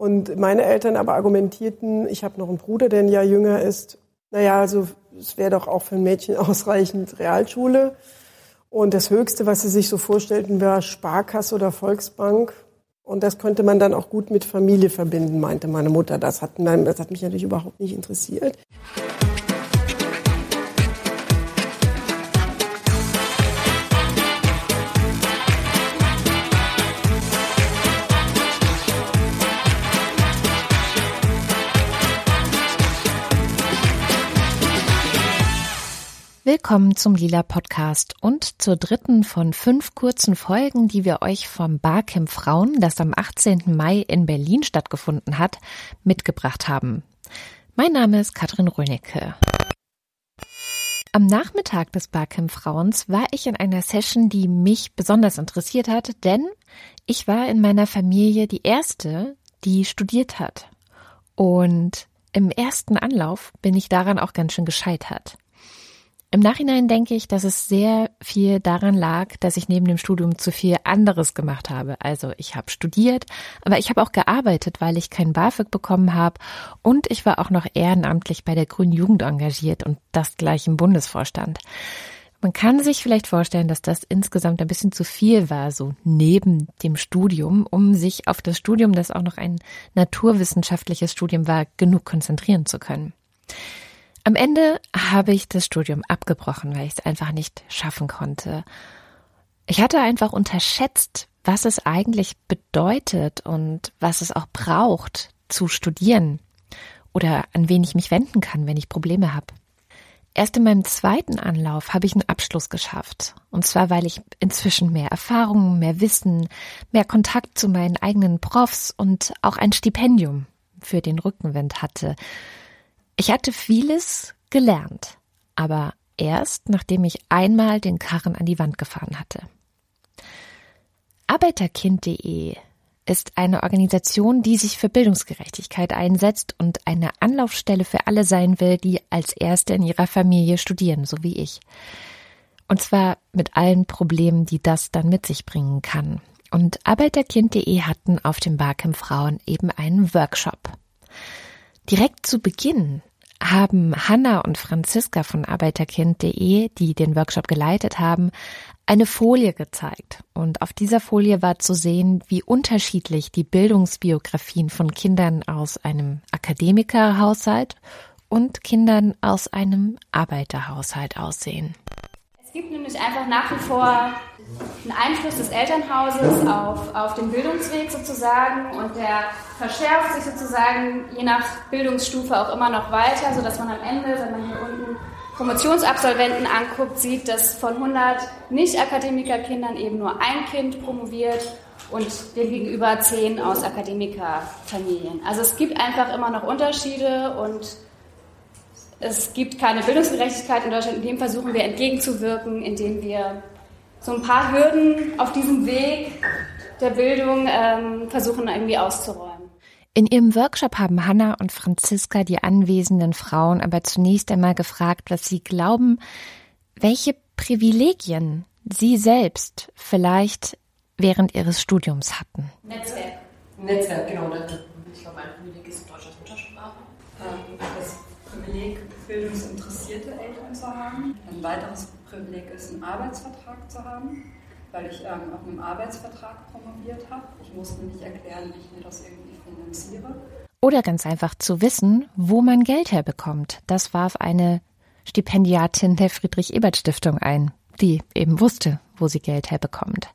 Und meine Eltern aber argumentierten, ich habe noch einen Bruder, der ein Jahr jünger ist. Naja, also es wäre doch auch für ein Mädchen ausreichend Realschule. Und das Höchste, was sie sich so vorstellten, war Sparkasse oder Volksbank. Und das könnte man dann auch gut mit Familie verbinden, meinte meine Mutter. Das hat, das hat mich natürlich überhaupt nicht interessiert. Willkommen zum Lila Podcast und zur dritten von fünf kurzen Folgen, die wir euch vom Barcamp Frauen, das am 18. Mai in Berlin stattgefunden hat, mitgebracht haben. Mein Name ist Katrin Rönecke. Am Nachmittag des Barcamp Frauens war ich in einer Session, die mich besonders interessiert hat, denn ich war in meiner Familie die erste, die studiert hat. Und im ersten Anlauf bin ich daran auch ganz schön gescheitert. Im Nachhinein denke ich, dass es sehr viel daran lag, dass ich neben dem Studium zu viel anderes gemacht habe. Also ich habe studiert, aber ich habe auch gearbeitet, weil ich kein BAföG bekommen habe und ich war auch noch ehrenamtlich bei der Grünen Jugend engagiert und das gleich im Bundesvorstand. Man kann sich vielleicht vorstellen, dass das insgesamt ein bisschen zu viel war, so neben dem Studium, um sich auf das Studium, das auch noch ein naturwissenschaftliches Studium war, genug konzentrieren zu können. Am Ende habe ich das Studium abgebrochen, weil ich es einfach nicht schaffen konnte. Ich hatte einfach unterschätzt, was es eigentlich bedeutet und was es auch braucht zu studieren oder an wen ich mich wenden kann, wenn ich Probleme habe. Erst in meinem zweiten Anlauf habe ich einen Abschluss geschafft. Und zwar, weil ich inzwischen mehr Erfahrung, mehr Wissen, mehr Kontakt zu meinen eigenen Profs und auch ein Stipendium für den Rückenwind hatte, ich hatte vieles gelernt, aber erst nachdem ich einmal den Karren an die Wand gefahren hatte. Arbeiterkind.de ist eine Organisation, die sich für Bildungsgerechtigkeit einsetzt und eine Anlaufstelle für alle sein will, die als Erste in ihrer Familie studieren, so wie ich. Und zwar mit allen Problemen, die das dann mit sich bringen kann. Und Arbeiterkind.de hatten auf dem Barcamp Frauen eben einen Workshop. Direkt zu Beginn haben Hanna und Franziska von Arbeiterkind.de, die den Workshop geleitet haben, eine Folie gezeigt. Und auf dieser Folie war zu sehen, wie unterschiedlich die Bildungsbiografien von Kindern aus einem Akademikerhaushalt und Kindern aus einem Arbeiterhaushalt aussehen. Es gibt nämlich einfach nach wie vor einen Einfluss des Elternhauses auf, auf den Bildungsweg sozusagen und der verschärft sich sozusagen je nach Bildungsstufe auch immer noch weiter, sodass man am Ende, wenn man hier unten Promotionsabsolventen anguckt, sieht, dass von 100 Nicht-Akademikerkindern eben nur ein Kind promoviert und demgegenüber 10 aus Akademikerfamilien. Also es gibt einfach immer noch Unterschiede und es gibt keine Bildungsgerechtigkeit in Deutschland. In dem versuchen wir entgegenzuwirken, indem wir so ein paar Hürden auf diesem Weg der Bildung ähm, versuchen irgendwie auszuräumen. In ihrem Workshop haben Hanna und Franziska die anwesenden Frauen aber zunächst einmal gefragt, was sie glauben, welche Privilegien sie selbst vielleicht während ihres Studiums hatten. Netzwerk. Netzwerk, genau. Ich glaube, ein Privileg ist deutsche Muttersprache. Ähm, das Privileg, bildungsinteressierte Eltern zu haben. Ein weiteres Privileg ist, einen Arbeitsvertrag zu haben, weil ich ähm, auf einem Arbeitsvertrag promoviert habe. Ich musste nicht erklären, wie ich mir das irgendwie finanziere. Oder ganz einfach zu wissen, wo man Geld herbekommt. Das warf eine Stipendiatin der Friedrich-Ebert-Stiftung ein, die eben wusste, wo sie Geld herbekommt.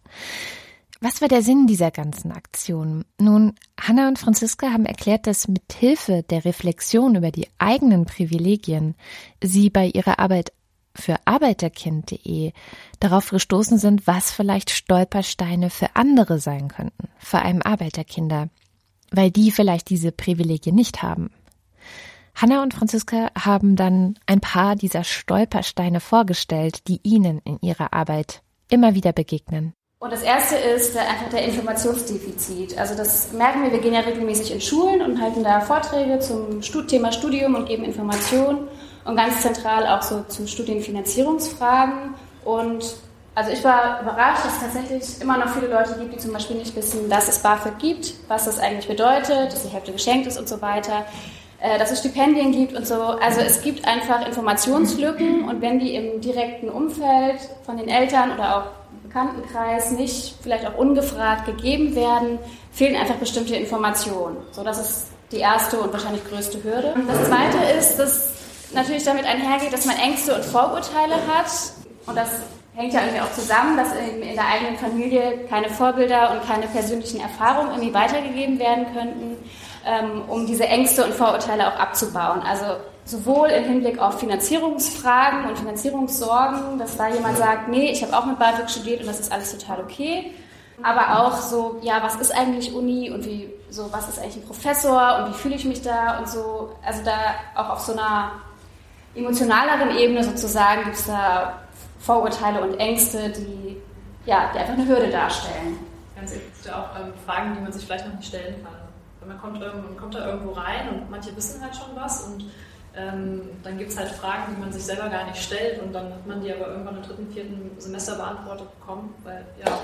Was war der Sinn dieser ganzen Aktion? Nun, Hanna und Franziska haben erklärt, dass mit Hilfe der Reflexion über die eigenen Privilegien sie bei ihrer Arbeit für Arbeiterkind.de darauf gestoßen sind, was vielleicht Stolpersteine für andere sein könnten, vor allem Arbeiterkinder, weil die vielleicht diese Privilegien nicht haben. Hanna und Franziska haben dann ein paar dieser Stolpersteine vorgestellt, die ihnen in ihrer Arbeit immer wieder begegnen. Und das erste ist einfach der Informationsdefizit. Also das merken wir, wir gehen ja regelmäßig in Schulen und halten da Vorträge zum Thema Studium und geben Informationen und ganz zentral auch so zu Studienfinanzierungsfragen. Und Also ich war überrascht, dass es tatsächlich immer noch viele Leute gibt, die zum Beispiel nicht wissen, dass es BAföG gibt, was das eigentlich bedeutet, dass die Hälfte geschenkt ist und so weiter, äh, dass es Stipendien gibt und so. Also es gibt einfach Informationslücken und wenn die im direkten Umfeld von den Eltern oder auch Bekanntenkreis nicht vielleicht auch ungefragt gegeben werden, fehlen einfach bestimmte Informationen. So, das ist die erste und wahrscheinlich größte Hürde. Das zweite ist, dass natürlich damit einhergeht, dass man Ängste und Vorurteile hat und das hängt ja irgendwie auch zusammen, dass in, in, der eigenen Familie keine Vorbilder und keine persönlichen Erfahrungen irgendwie weitergegeben werden könnten, ähm, um diese Ängste und Vorurteile auch abzubauen. Also sowohl im Hinblick auf Finanzierungsfragen und Finanzierungssorgen, dass da jemand sagt, nee, ich habe auch mit BAföG studiert und das ist alles total okay, aber auch so, ja, was ist eigentlich Uni und wie, so, was ist eigentlich ein Professor und wie fühle ich mich da und so, also da auch auf so einer emotionaleren Ebene sozusagen gibt es da Vorurteile und Ängste, die, ja, die einfach eine Hürde darstellen. Ganz ehrlich, auch ähm, Fragen, die man sich vielleicht noch nicht stellen kann. Man kommt, man kommt da irgendwo rein und manche wissen halt schon was und ähm, dann gibt es halt Fragen, die man sich selber gar nicht stellt und dann hat man die aber irgendwann im dritten, vierten Semester beantwortet bekommen, weil ja.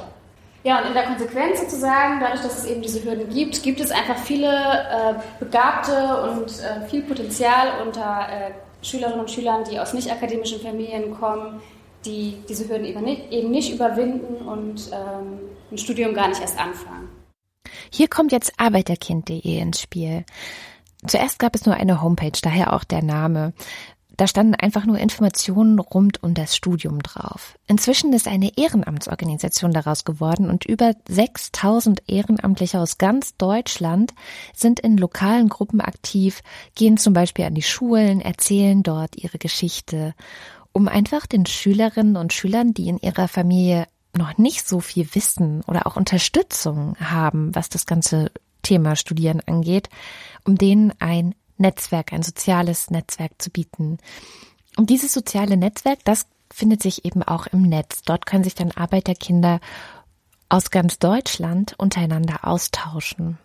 Ja, und in der Konsequenz sozusagen, dadurch, dass es eben diese Hürden gibt, gibt es einfach viele äh, begabte und äh, viel Potenzial unter äh, Schülerinnen und Schülern, die aus nicht akademischen Familien kommen, die diese Hürden eben nicht, eben nicht überwinden und ähm, ein Studium gar nicht erst anfangen. Hier kommt jetzt arbeiterkind.de ins Spiel. Zuerst gab es nur eine Homepage, daher auch der Name. Da standen einfach nur Informationen rund um das Studium drauf. Inzwischen ist eine Ehrenamtsorganisation daraus geworden und über 6000 Ehrenamtliche aus ganz Deutschland sind in lokalen Gruppen aktiv, gehen zum Beispiel an die Schulen, erzählen dort ihre Geschichte um einfach den Schülerinnen und Schülern, die in ihrer Familie noch nicht so viel Wissen oder auch Unterstützung haben, was das ganze Thema Studieren angeht, um denen ein Netzwerk, ein soziales Netzwerk zu bieten. Und dieses soziale Netzwerk, das findet sich eben auch im Netz. Dort können sich dann Arbeiterkinder aus ganz Deutschland untereinander austauschen.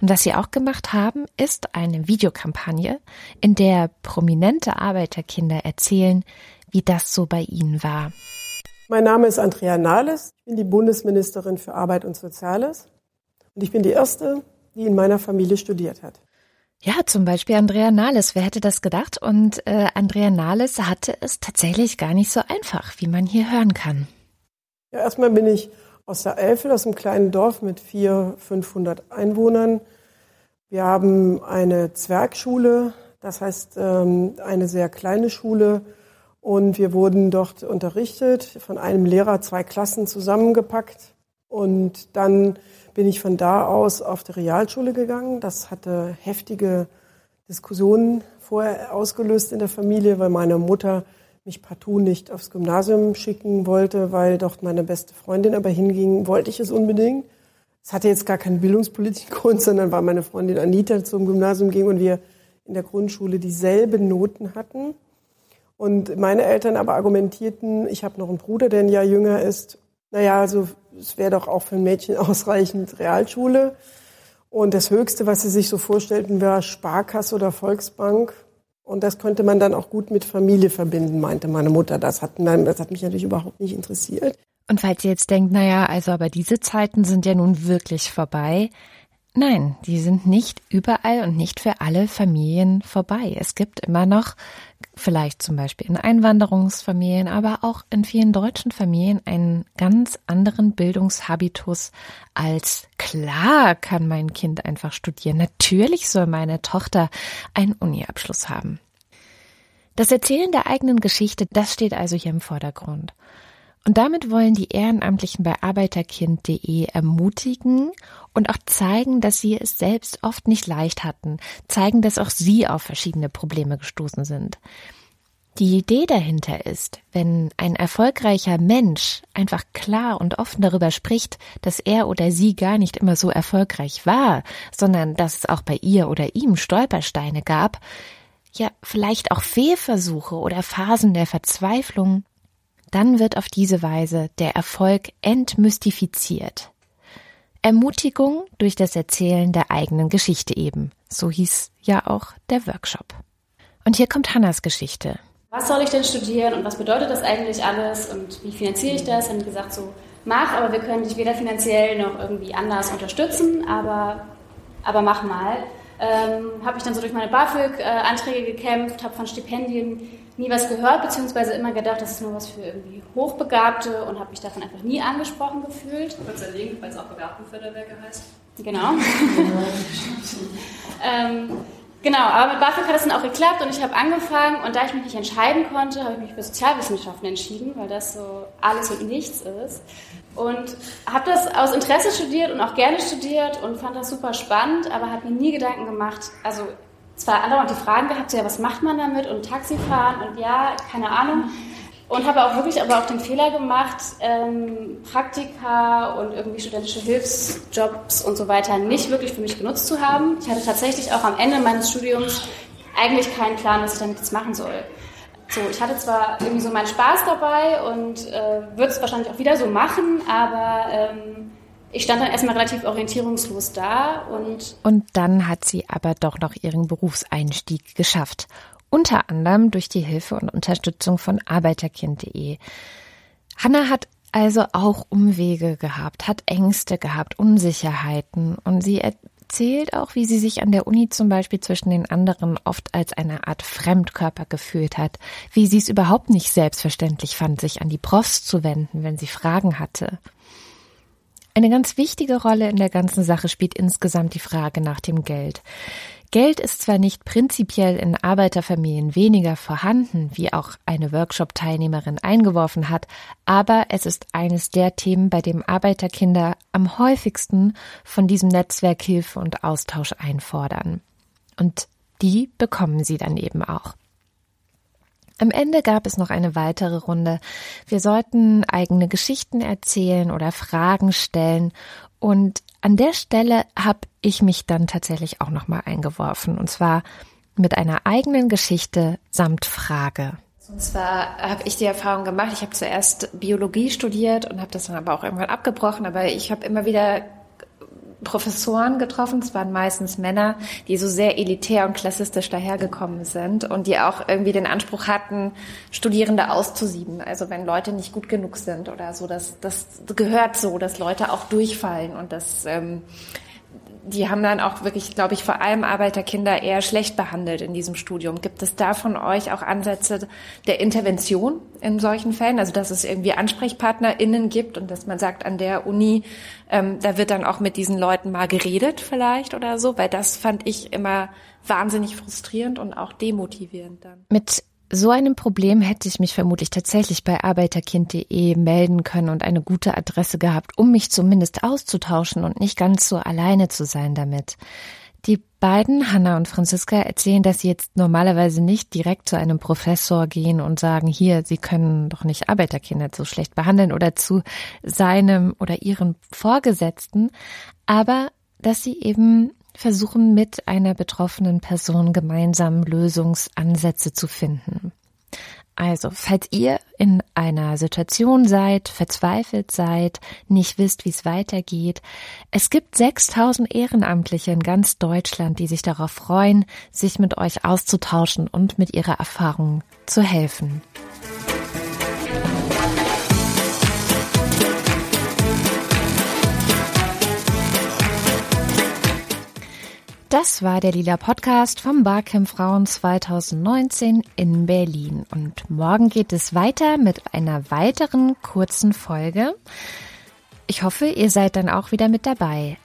Und was sie auch gemacht haben, ist eine Videokampagne, in der prominente Arbeiterkinder erzählen, wie das so bei Ihnen war. Mein Name ist Andrea Nahles. Ich bin die Bundesministerin für Arbeit und Soziales. Und ich bin die Erste, die in meiner Familie studiert hat. Ja, zum Beispiel Andrea Nahles. Wer hätte das gedacht? Und äh, Andrea Nahles hatte es tatsächlich gar nicht so einfach, wie man hier hören kann. Ja, erstmal bin ich aus der Eifel, aus einem kleinen Dorf mit 400, 500 Einwohnern. Wir haben eine Zwergschule, das heißt ähm, eine sehr kleine Schule und wir wurden dort unterrichtet, von einem Lehrer zwei Klassen zusammengepackt. Und dann bin ich von da aus auf die Realschule gegangen. Das hatte heftige Diskussionen vorher ausgelöst in der Familie, weil meine Mutter mich partout nicht aufs Gymnasium schicken wollte, weil dort meine beste Freundin aber hinging, wollte ich es unbedingt. Es hatte jetzt gar keinen bildungspolitischen Grund, sondern weil meine Freundin Anita zum Gymnasium ging und wir in der Grundschule dieselben Noten hatten. Und meine Eltern aber argumentierten, ich habe noch einen Bruder, der ein Jahr jünger ist. Naja, also es wäre doch auch für ein Mädchen ausreichend Realschule. Und das Höchste, was sie sich so vorstellten, war Sparkasse oder Volksbank. Und das könnte man dann auch gut mit Familie verbinden, meinte meine Mutter. Das hat, das hat mich natürlich überhaupt nicht interessiert. Und falls ihr jetzt denkt, naja, also aber diese Zeiten sind ja nun wirklich vorbei. Nein, die sind nicht überall und nicht für alle Familien vorbei. Es gibt immer noch vielleicht zum Beispiel in Einwanderungsfamilien, aber auch in vielen deutschen Familien einen ganz anderen Bildungshabitus als klar kann mein Kind einfach studieren. Natürlich soll meine Tochter einen Uniabschluss haben. Das Erzählen der eigenen Geschichte, das steht also hier im Vordergrund. Und damit wollen die Ehrenamtlichen bei arbeiterkind.de ermutigen und auch zeigen, dass sie es selbst oft nicht leicht hatten, zeigen, dass auch sie auf verschiedene Probleme gestoßen sind. Die Idee dahinter ist, wenn ein erfolgreicher Mensch einfach klar und offen darüber spricht, dass er oder sie gar nicht immer so erfolgreich war, sondern dass es auch bei ihr oder ihm Stolpersteine gab, ja vielleicht auch Fehlversuche oder Phasen der Verzweiflung, dann wird auf diese Weise der Erfolg entmystifiziert. Ermutigung durch das Erzählen der eigenen Geschichte eben. So hieß ja auch der Workshop. Und hier kommt Hannas Geschichte. was soll ich denn studieren und was bedeutet das eigentlich alles und wie finanziere ich das? Die gesagt, so mach, aber wir können dich weder finanziell noch irgendwie anders unterstützen, aber, aber mach mal. Ähm, habe ich dann so durch meine BAföG-Anträge gekämpft, habe von Stipendien nie was gehört, beziehungsweise immer gedacht, das ist nur was für irgendwie Hochbegabte und habe mich davon einfach nie angesprochen gefühlt. Kurz erlegen, weil es auch Begabtenförderwerke heißt. Genau. ähm, genau, aber mit BAföG hat das dann auch geklappt und ich habe angefangen und da ich mich nicht entscheiden konnte, habe ich mich für Sozialwissenschaften entschieden, weil das so alles und nichts ist. Und habe das aus Interesse studiert und auch gerne studiert und fand das super spannend, aber habe mir nie Gedanken gemacht, also zwar andauernd die Fragen gehabt, ja, was macht man damit und Taxifahren und ja, keine Ahnung. Und habe auch wirklich aber auch den Fehler gemacht, ähm, Praktika und irgendwie studentische Hilfsjobs und so weiter nicht wirklich für mich genutzt zu haben. Ich hatte tatsächlich auch am Ende meines Studiums eigentlich keinen Plan, was ich damit jetzt machen soll. So, ich hatte zwar irgendwie so meinen Spaß dabei und äh, würde es wahrscheinlich auch wieder so machen, aber ähm, ich stand dann erstmal relativ orientierungslos da und. Und dann hat sie aber doch noch ihren Berufseinstieg geschafft. Unter anderem durch die Hilfe und Unterstützung von Arbeiterkind.de. Hanna hat also auch Umwege gehabt, hat Ängste gehabt, Unsicherheiten und sie erzählt auch, wie sie sich an der Uni zum Beispiel zwischen den anderen oft als eine Art Fremdkörper gefühlt hat, wie sie es überhaupt nicht selbstverständlich fand, sich an die Profs zu wenden, wenn sie Fragen hatte. Eine ganz wichtige Rolle in der ganzen Sache spielt insgesamt die Frage nach dem Geld. Geld ist zwar nicht prinzipiell in Arbeiterfamilien weniger vorhanden, wie auch eine Workshop-Teilnehmerin eingeworfen hat, aber es ist eines der Themen, bei dem Arbeiterkinder am häufigsten von diesem Netzwerk Hilfe und Austausch einfordern. Und die bekommen sie dann eben auch. Am Ende gab es noch eine weitere Runde. Wir sollten eigene Geschichten erzählen oder Fragen stellen. Und an der Stelle habe ich mich dann tatsächlich auch nochmal eingeworfen. Und zwar mit einer eigenen Geschichte samt Frage. Und zwar habe ich die Erfahrung gemacht, ich habe zuerst Biologie studiert und habe das dann aber auch irgendwann abgebrochen, aber ich habe immer wieder Professoren getroffen, es waren meistens Männer, die so sehr elitär und klassistisch dahergekommen sind und die auch irgendwie den Anspruch hatten, Studierende auszusieben. Also wenn Leute nicht gut genug sind oder so, das, das gehört so, dass Leute auch durchfallen und das ähm, die haben dann auch wirklich, glaube ich, vor allem Arbeiterkinder eher schlecht behandelt in diesem Studium. Gibt es da von euch auch Ansätze der Intervention in solchen Fällen? Also dass es irgendwie AnsprechpartnerInnen gibt und dass man sagt, an der Uni, ähm, da wird dann auch mit diesen Leuten mal geredet vielleicht oder so, weil das fand ich immer wahnsinnig frustrierend und auch demotivierend dann. Mit so einem Problem hätte ich mich vermutlich tatsächlich bei arbeiterkind.de melden können und eine gute Adresse gehabt, um mich zumindest auszutauschen und nicht ganz so alleine zu sein damit. Die beiden, Hanna und Franziska, erzählen, dass sie jetzt normalerweise nicht direkt zu einem Professor gehen und sagen, hier, Sie können doch nicht Arbeiterkinder so schlecht behandeln oder zu seinem oder ihren Vorgesetzten, aber dass sie eben versuchen mit einer betroffenen Person gemeinsam Lösungsansätze zu finden. Also, falls ihr in einer Situation seid, verzweifelt seid, nicht wisst, wie es weitergeht, es gibt 6000 Ehrenamtliche in ganz Deutschland, die sich darauf freuen, sich mit euch auszutauschen und mit ihrer Erfahrung zu helfen. Das war der Lila Podcast vom Barcamp Frauen 2019 in Berlin. Und morgen geht es weiter mit einer weiteren kurzen Folge. Ich hoffe, ihr seid dann auch wieder mit dabei.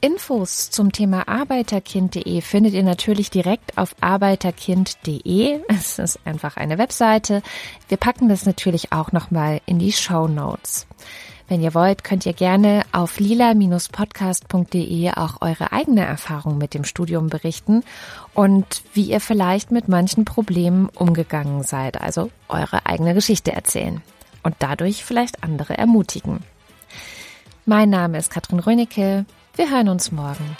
Infos zum Thema arbeiterkind.de findet ihr natürlich direkt auf arbeiterkind.de. Es ist einfach eine Webseite. Wir packen das natürlich auch nochmal in die Show Notes. Wenn ihr wollt, könnt ihr gerne auf lila-podcast.de auch eure eigene Erfahrung mit dem Studium berichten und wie ihr vielleicht mit manchen Problemen umgegangen seid, also eure eigene Geschichte erzählen und dadurch vielleicht andere ermutigen. Mein Name ist Katrin Rönicke. Wir hören uns morgen.